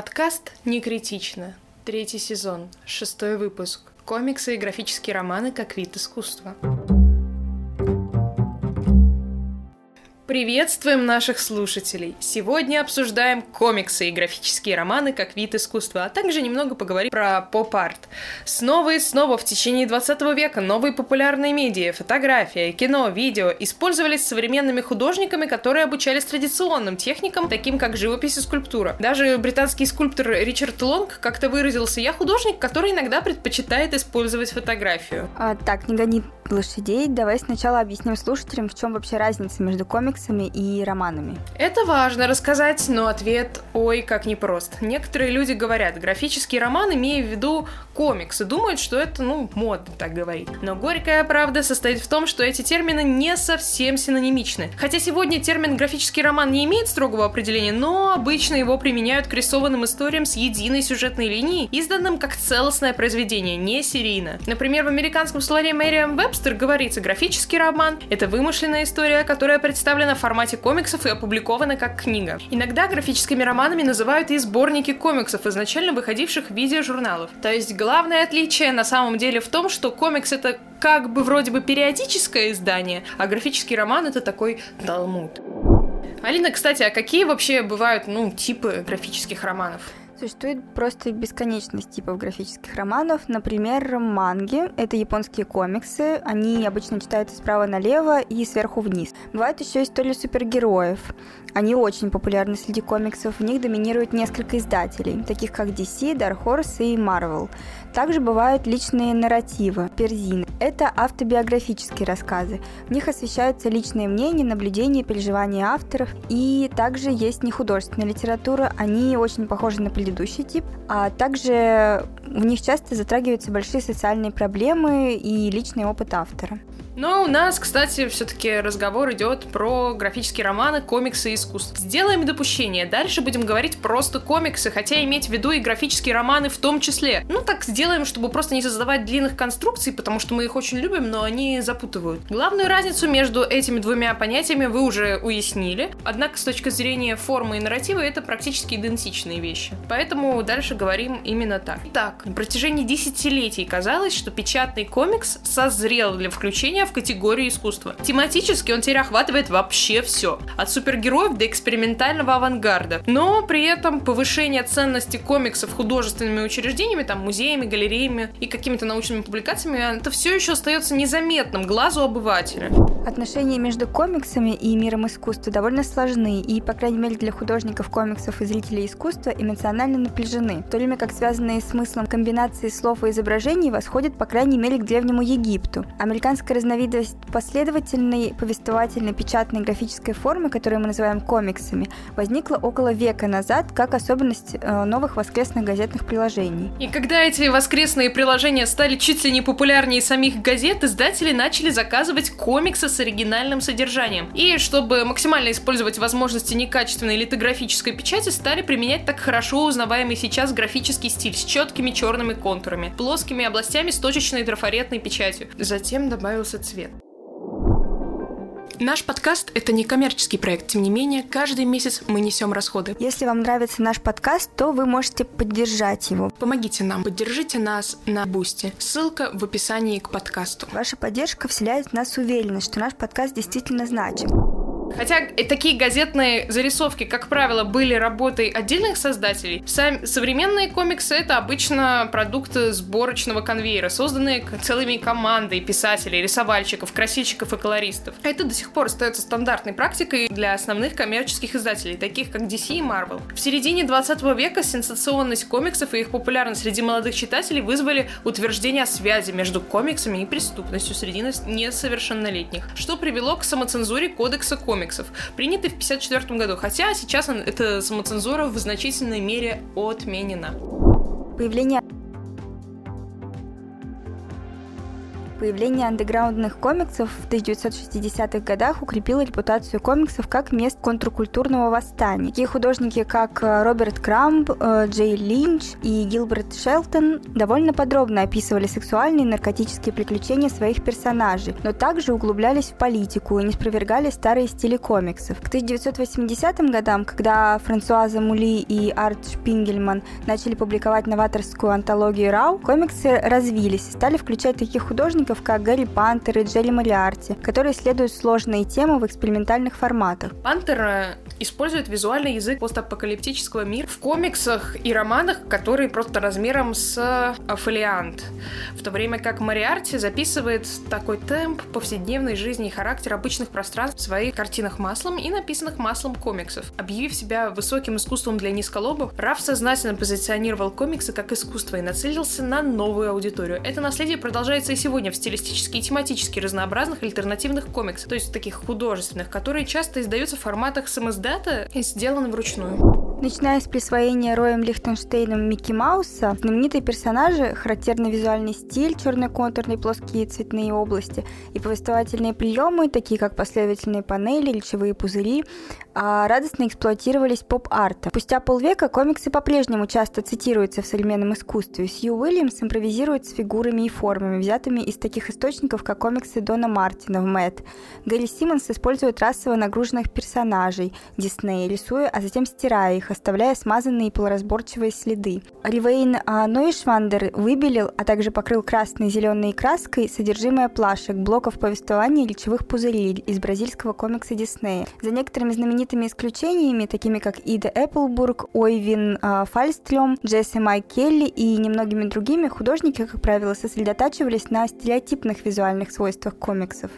Подкаст «Не критично». Третий сезон, шестой выпуск. Комиксы и графические романы как вид искусства. Приветствуем наших слушателей! Сегодня обсуждаем комиксы и графические романы как вид искусства, а также немного поговорим про поп-арт. Снова и снова в течение 20 века новые популярные медиа, фотография, кино, видео использовались современными художниками, которые обучались традиционным техникам, таким как живопись и скульптура. Даже британский скульптор Ричард Лонг как-то выразился «Я художник, который иногда предпочитает использовать фотографию». А, так, не гони лошадей. Давай сначала объясним слушателям, в чем вообще разница между комиксами и романами? Это важно рассказать, но ответ ой, как непрост. Некоторые люди говорят, графический роман, имея в виду комиксы, думают, что это, ну, модно так говорить. Но горькая правда состоит в том, что эти термины не совсем синонимичны. Хотя сегодня термин графический роман не имеет строгого определения, но обычно его применяют к рисованным историям с единой сюжетной линией, изданным как целостное произведение, не серийно. Например, в американском словаре Мэриам Вебстер говорится, графический роман — это вымышленная история, которая представлена в формате комиксов и опубликована как книга. Иногда графическими романами называют и сборники комиксов, изначально выходивших в виде журналов. То есть главное отличие на самом деле в том, что комикс это как бы вроде бы периодическое издание, а графический роман это такой талмуд. Алина, кстати, а какие вообще бывают, ну, типы графических романов? Существует просто бесконечность типов графических романов. Например, манги — это японские комиксы. Они обычно читаются справа налево и сверху вниз. Бывают еще истории супергероев. Они очень популярны среди комиксов. В них доминируют несколько издателей, таких как DC, Dark Horse и Marvel. Также бывают личные нарративы, перзины. Это автобиографические рассказы. В них освещаются личные мнения, наблюдения, переживания авторов. И также есть нехудожественная литература. Они очень похожи на предыдущий тип. А также в них часто затрагиваются большие социальные проблемы и личный опыт автора. Но у нас, кстати, все-таки разговор идет про графические романы, комиксы и искусство. Сделаем допущение. Дальше будем говорить просто комиксы, хотя иметь в виду и графические романы в том числе. Ну так сделаем, чтобы просто не создавать длинных конструкций, потому что мы их очень любим, но они запутывают. Главную разницу между этими двумя понятиями вы уже уяснили. Однако с точки зрения формы и нарратива это практически идентичные вещи. Поэтому дальше говорим именно так. Итак, на протяжении десятилетий казалось, что печатный комикс созрел для включения в категорию искусства. Тематически он теперь охватывает вообще все. От супергероев до экспериментального авангарда. Но при этом повышение ценности комиксов художественными учреждениями, там, музеями, галереями и какими-то научными публикациями, это все еще остается незаметным глазу обывателя. Отношения между комиксами и миром искусства довольно сложны, и, по крайней мере, для художников комиксов и зрителей искусства эмоционально напряжены, в то время как связанные с смыслом комбинации слов и изображений восходят, по крайней мере, к Древнему Египту. Американская разновидность последовательной повествовательной печатной графической формы, которую мы называем комиксами, возникла около века назад как особенность э, новых воскресных газетных приложений. И когда эти воскресные приложения стали чуть ли не популярнее самих газет, издатели начали заказывать комиксы с оригинальным содержанием. И чтобы максимально использовать возможности некачественной литографической печати, стали применять так хорошо узнаваемый сейчас графический стиль с четкими черными контурами, плоскими областями с точечной трафаретной печатью. Затем добавился цвет. Наш подкаст — это не коммерческий проект, тем не менее, каждый месяц мы несем расходы. Если вам нравится наш подкаст, то вы можете поддержать его. Помогите нам, поддержите нас на Бусти. Ссылка в описании к подкасту. Ваша поддержка вселяет в нас уверенность, что наш подкаст действительно значим. Хотя такие газетные зарисовки, как правило, были работой отдельных создателей, сами современные комиксы — это обычно продукты сборочного конвейера, созданные целыми командой писателей, рисовальщиков, красильщиков и колористов. Это до сих пор остается стандартной практикой для основных коммерческих издателей, таких как DC и Marvel. В середине 20 века сенсационность комиксов и их популярность среди молодых читателей вызвали утверждение о связи между комиксами и преступностью среди несовершеннолетних, что привело к самоцензуре кодекса комиксов комиксов, принятый в 1954 году, хотя сейчас эта самоцензура в значительной мере отменена. Появление Появление андеграундных комиксов в 1960-х годах укрепило репутацию комиксов как мест контркультурного восстания. Такие художники, как э, Роберт Крамб, э, Джей Линч и Гилберт Шелтон довольно подробно описывали сексуальные и наркотические приключения своих персонажей, но также углублялись в политику и не спровергали старые стили комиксов. К 1980 годам, когда Франсуаза Мули и Арт Шпингельман начали публиковать новаторскую антологию Рау, комиксы развились и стали включать таких художников, художников, как Гарри Пантер и Джелли Мариарти, которые исследуют сложные темы в экспериментальных форматах. Пантер э, использует визуальный язык постапокалиптического мира в комиксах и романах, которые просто размером с э, фолиант. В то время как Мариарти записывает такой темп повседневной жизни и характер обычных пространств в своих картинах маслом и написанных маслом комиксов. Объявив себя высоким искусством для низколобов, Раф сознательно позиционировал комиксы как искусство и нацелился на новую аудиторию. Это наследие продолжается и сегодня в стилистически и тематически разнообразных альтернативных комиксов, то есть таких художественных, которые часто издаются в форматах самоздата и сделаны вручную. Начиная с присвоения Роем Лихтенштейном Микки Мауса, знаменитые персонажи, характерный визуальный стиль, черно-контурные плоские цветные области и повествовательные приемы, такие как последовательные панели, речевые пузыри, а, радостно эксплуатировались поп-артом. Спустя полвека комиксы по-прежнему часто цитируются в современном искусстве. Сью Уильямс импровизирует с фигурами и формами, взятыми из таких источников, как комиксы Дона Мартина в Мэтт. Гэри Симмонс использует расово нагруженных персонажей Диснея, рисуя, а затем стирая их, оставляя смазанные и полуразборчивые следы. Ривейн а, Нойшвандер выбелил, а также покрыл красной и зеленой краской содержимое плашек, блоков повествования и речевых пузырей из бразильского комикса Диснея. За некоторыми знаменитыми исключениями, такими как Ида Эпплбург, Ойвин а, Фальстрём, Джесси Май Келли и немногими другими, художники, как правило, сосредотачивались на стереотипных визуальных свойствах комиксов.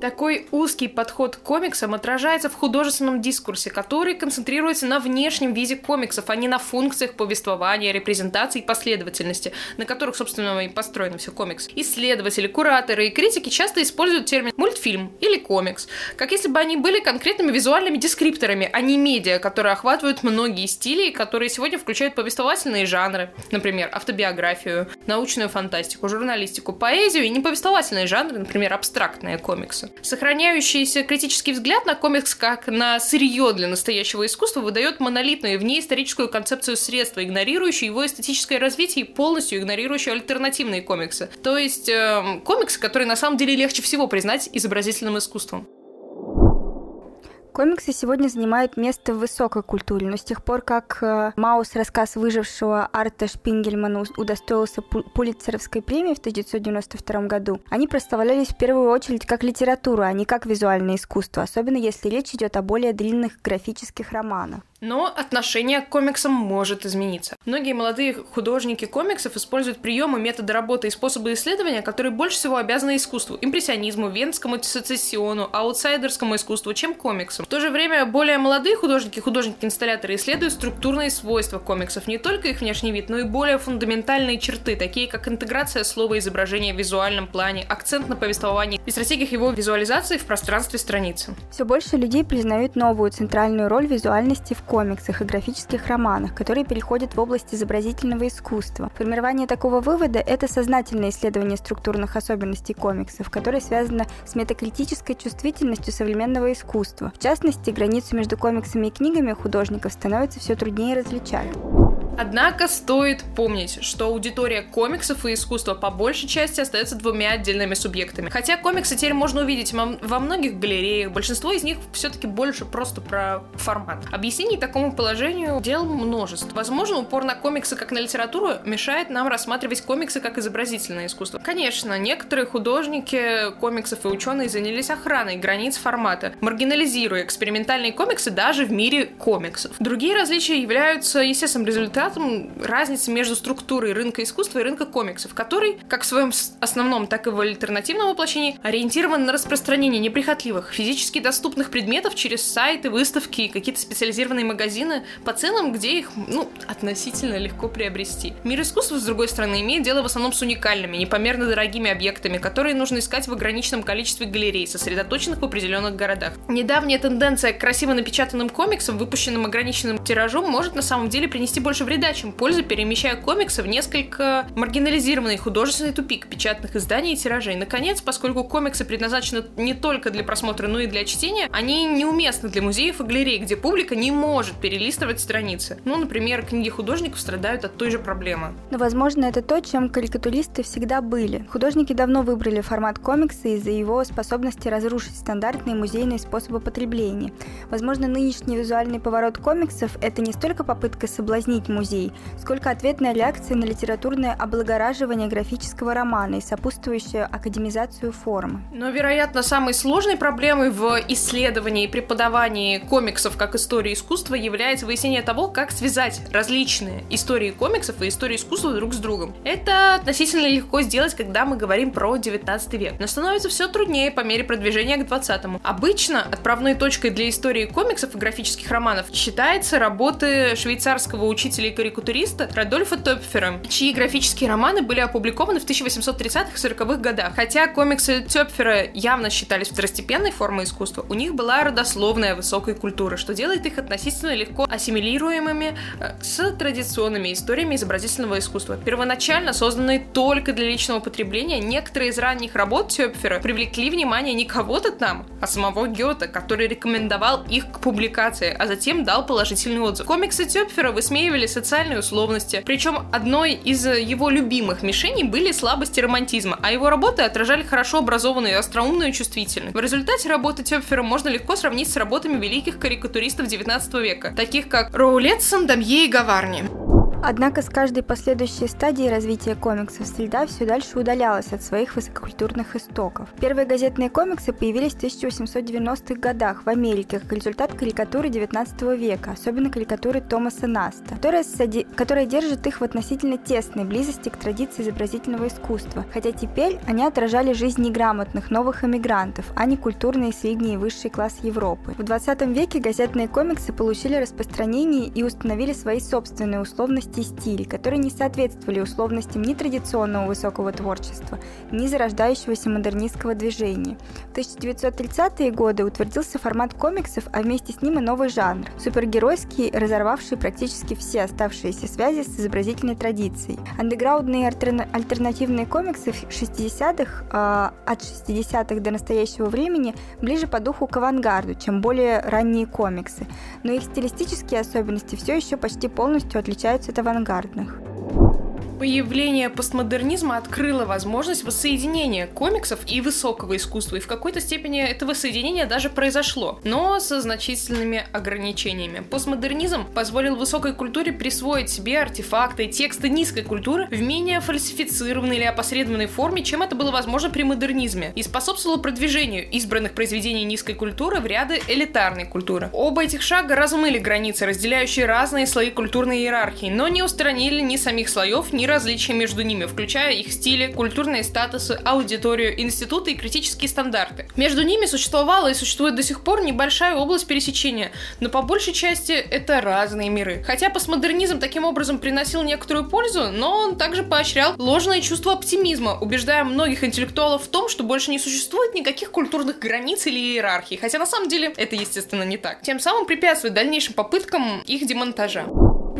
Такой узкий подход к комиксам отражается в художественном дискурсе, который концентрируется на внешнем виде комиксов, а не на функциях повествования, репрезентации и последовательности, на которых, собственно, и построен все комикс. Исследователи, кураторы и критики часто используют термин мультфильм или комикс, как если бы они были конкретными визуальными дескрипторами, а не медиа, которые охватывают многие стили, которые сегодня включают повествовательные жанры, например, автобиографию, научную фантастику, журналистику, поэзию и неповествовательные жанры, например, абстрактные комиксы. Сохраняющийся критический взгляд на комикс как на сырье для настоящего искусства выдает монолитную внеисторическую концепцию средства, игнорирующую его эстетическое развитие и полностью игнорирующую альтернативные комиксы. То есть э, комиксы, которые на самом деле легче всего признать изобразительным искусством. Комиксы сегодня занимают место в высокой культуре, но с тех пор, как э, Маус, рассказ выжившего Арта Шпингельмана, удостоился Пулитцеровской премии в 1992 году, они проставлялись в первую очередь как литература, а не как визуальное искусство, особенно если речь идет о более длинных графических романах. Но отношение к комиксам может измениться. Многие молодые художники комиксов используют приемы, методы работы и способы исследования, которые больше всего обязаны искусству, импрессионизму, венскому сецессиону, аутсайдерскому искусству, чем комиксам. В то же время более молодые художники, художники-инсталляторы исследуют структурные свойства комиксов, не только их внешний вид, но и более фундаментальные черты, такие как интеграция слова и изображения в визуальном плане, акцент на повествовании и стратегиях его визуализации в пространстве страницы. Все больше людей признают новую центральную роль визуальности в комиксах и графических романах, которые переходят в область изобразительного искусства. Формирование такого вывода – это сознательное исследование структурных особенностей комиксов, которое связано с метакритической чувствительностью современного искусства. В частности, границу между комиксами и книгами художников становится все труднее различать. Однако стоит помнить, что аудитория комиксов и искусства по большей части остается двумя отдельными субъектами. Хотя комиксы теперь можно увидеть во многих галереях, большинство из них все-таки больше просто про формат. Объяснений такому положению дел множество. Возможно, упор на комиксы как на литературу мешает нам рассматривать комиксы как изобразительное искусство. Конечно, некоторые художники комиксов и ученые занялись охраной границ формата, маргинализируя экспериментальные комиксы даже в мире комиксов. Другие различия являются естественным результатом результатом разницы между структурой рынка искусства и рынка комиксов, который, как в своем основном, так и в альтернативном воплощении, ориентирован на распространение неприхотливых, физически доступных предметов через сайты, выставки и какие-то специализированные магазины по ценам, где их, ну, относительно легко приобрести. Мир искусства, с другой стороны, имеет дело в основном с уникальными, непомерно дорогими объектами, которые нужно искать в ограниченном количестве галерей, сосредоточенных в определенных городах. Недавняя тенденция к красиво напечатанным комиксам, выпущенным ограниченным тиражом, может на самом деле принести больше вреда, чем пользы, перемещая комиксы в несколько маргинализированный художественный тупик печатных изданий и тиражей. Наконец, поскольку комиксы предназначены не только для просмотра, но и для чтения, они неуместны для музеев и галерей, где публика не может перелистывать страницы. Ну, например, книги художников страдают от той же проблемы. Но, возможно, это то, чем карикатуристы всегда были. Художники давно выбрали формат комикса из-за его способности разрушить стандартные музейные способы потребления. Возможно, нынешний визуальный поворот комиксов – это не столько попытка соблазнить музей, сколько ответная реакция на литературное облагораживание графического романа и сопутствующую академизацию формы. Но, вероятно, самой сложной проблемой в исследовании и преподавании комиксов как истории искусства является выяснение того, как связать различные истории комиксов и истории искусства друг с другом. Это относительно легко сделать, когда мы говорим про 19 век, но становится все труднее по мере продвижения к 20-му. Обычно отправной точкой для истории комиксов и графических романов считается работы швейцарского учителя и карикатуриста Радольфа Топфера, чьи графические романы были опубликованы в 1830-х и 40-х годах. Хотя комиксы Топфера явно считались второстепенной формой искусства, у них была родословная высокой культуры, что делает их относительно легко ассимилируемыми э, с традиционными историями изобразительного искусства. Первоначально созданные только для личного потребления, некоторые из ранних работ Тёпфера привлекли внимание не кого-то там, а самого Гёта, который рекомендовал их к публикации, а затем дал положительный отзыв. Комиксы Тёпфера высмеивали социальные условности, причем одной из его любимых мишеней были слабости романтизма, а его работы отражали хорошо образованную, остроумную и чувствительную. В результате работы Тёпфера можно легко сравнить с работами великих карикатуристов 19 века, таких как Роулетсон, Дамье и Гаварни. Однако с каждой последующей стадией развития комиксов среда все дальше удалялась от своих высококультурных истоков. Первые газетные комиксы появились в 1890-х годах в Америке как результат карикатуры 19 века, особенно карикатуры Томаса Наста, которая, сади... которая держит их в относительно тесной близости к традиции изобразительного искусства, хотя теперь они отражали жизнь неграмотных новых эмигрантов, а не культурный средний и высший класс Европы. В 20 веке газетные комиксы получили распространение и установили свои собственные условности условности и стиль, которые не соответствовали условностям ни традиционного высокого творчества, ни зарождающегося модернистского движения. В 1930-е годы утвердился формат комиксов, а вместе с ним и новый жанр – супергеройский, разорвавший практически все оставшиеся связи с изобразительной традицией. Андеграундные альтернативные комиксы 60-х, э, от 60-х до настоящего времени, ближе по духу к авангарду, чем более ранние комиксы, но их стилистические особенности все еще почти полностью отличаются от авангардных. Появление постмодернизма открыло возможность воссоединения комиксов и высокого искусства, и в какой-то степени это воссоединение даже произошло, но со значительными ограничениями. Постмодернизм позволил высокой культуре присвоить себе артефакты и тексты низкой культуры в менее фальсифицированной или опосредованной форме, чем это было возможно при модернизме, и способствовало продвижению избранных произведений низкой культуры в ряды элитарной культуры. Оба этих шага размыли границы, разделяющие разные слои культурной иерархии, но не устранили ни самих слоев, ни различия между ними, включая их стили, культурные статусы, аудиторию, институты и критические стандарты. Между ними существовала и существует до сих пор небольшая область пересечения, но по большей части это разные миры. Хотя постмодернизм таким образом приносил некоторую пользу, но он также поощрял ложное чувство оптимизма, убеждая многих интеллектуалов в том, что больше не существует никаких культурных границ или иерархий, хотя на самом деле это, естественно, не так. Тем самым препятствует дальнейшим попыткам их демонтажа.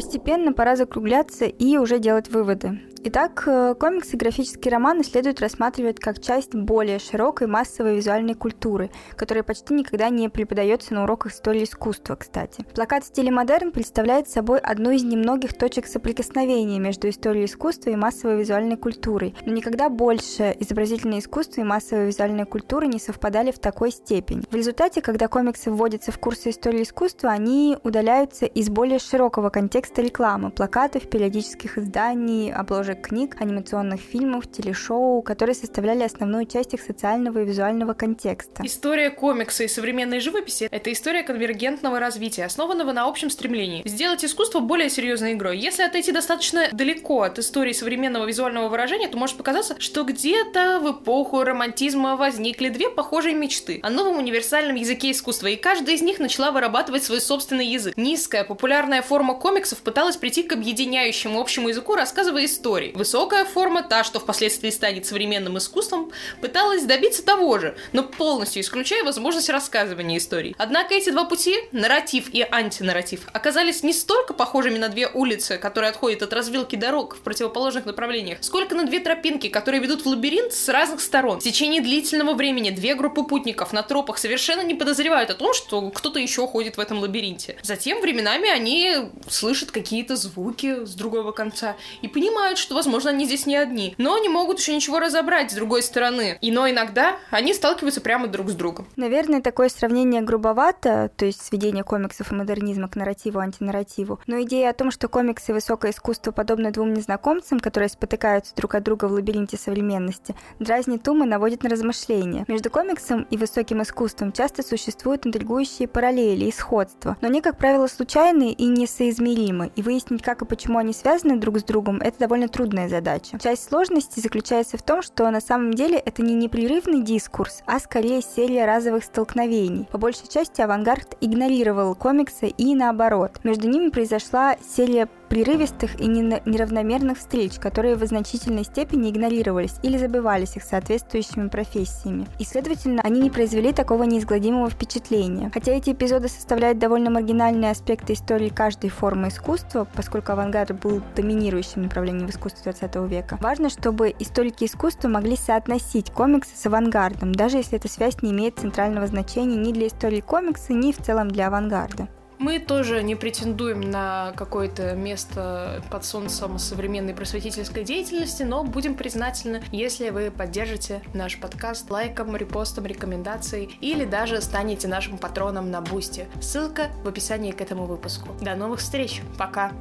Постепенно пора закругляться и уже делать выводы. Итак, э, комиксы и графические романы следует рассматривать как часть более широкой массовой визуальной культуры, которая почти никогда не преподается на уроках истории искусства, кстати. Плакат в стиле модерн представляет собой одну из немногих точек соприкосновения между историей искусства и массовой визуальной культурой, но никогда больше изобразительное искусство и массовая визуальная культура не совпадали в такой степени. В результате, когда комиксы вводятся в курсы истории искусства, они удаляются из более широкого контекста рекламы, плакатов, периодических изданий, обложек обложек книг, анимационных фильмов, телешоу, которые составляли основную часть их социального и визуального контекста. История комикса и современной живописи — это история конвергентного развития, основанного на общем стремлении сделать искусство более серьезной игрой. Если отойти достаточно далеко от истории современного визуального выражения, то может показаться, что где-то в эпоху романтизма возникли две похожие мечты о новом универсальном языке искусства, и каждая из них начала вырабатывать свой собственный язык. Низкая популярная форма комиксов пыталась прийти к объединяющему общему языку, рассказывая истории. Высокая форма, та, что впоследствии станет современным искусством, пыталась добиться того же, но полностью исключая возможность рассказывания историй. Однако эти два пути, нарратив и антинарратив, оказались не столько похожими на две улицы, которые отходят от развилки дорог в противоположных направлениях, сколько на две тропинки, которые ведут в лабиринт с разных сторон. В течение длительного времени две группы путников на тропах совершенно не подозревают о том, что кто-то еще ходит в этом лабиринте. Затем временами они слышат какие-то звуки с другого конца и понимают, что, возможно, они здесь не одни, но не могут еще ничего разобрать с другой стороны. И но иногда они сталкиваются прямо друг с другом. Наверное, такое сравнение грубовато, то есть сведение комиксов и модернизма к нарративу, антинарративу, но идея о том, что комиксы и высокое искусство подобны двум незнакомцам, которые спотыкаются друг от друга в лабиринте современности, дразнит ум и наводит на размышления. Между комиксом и высоким искусством часто существуют интригующие параллели и сходства, но они, как правило, случайные и несоизмеримы, и выяснить, как и почему они связаны друг с другом, это довольно трудная задача. Часть сложности заключается в том, что на самом деле это не непрерывный дискурс, а скорее серия разовых столкновений. По большей части авангард игнорировал комиксы и наоборот. Между ними произошла серия прерывистых и неравномерных встреч, которые в значительной степени игнорировались или забывались их соответствующими профессиями. И, следовательно, они не произвели такого неизгладимого впечатления. Хотя эти эпизоды составляют довольно маргинальные аспекты истории каждой формы искусства, поскольку авангард был доминирующим направлением в искусстве 20 века, важно, чтобы историки искусства могли соотносить комиксы с авангардом, даже если эта связь не имеет центрального значения ни для истории комикса, ни в целом для авангарда. Мы тоже не претендуем на какое-то место под солнцем современной просветительской деятельности, но будем признательны, если вы поддержите наш подкаст лайком, репостом, рекомендацией или даже станете нашим патроном на Boosty. Ссылка в описании к этому выпуску. До новых встреч. Пока.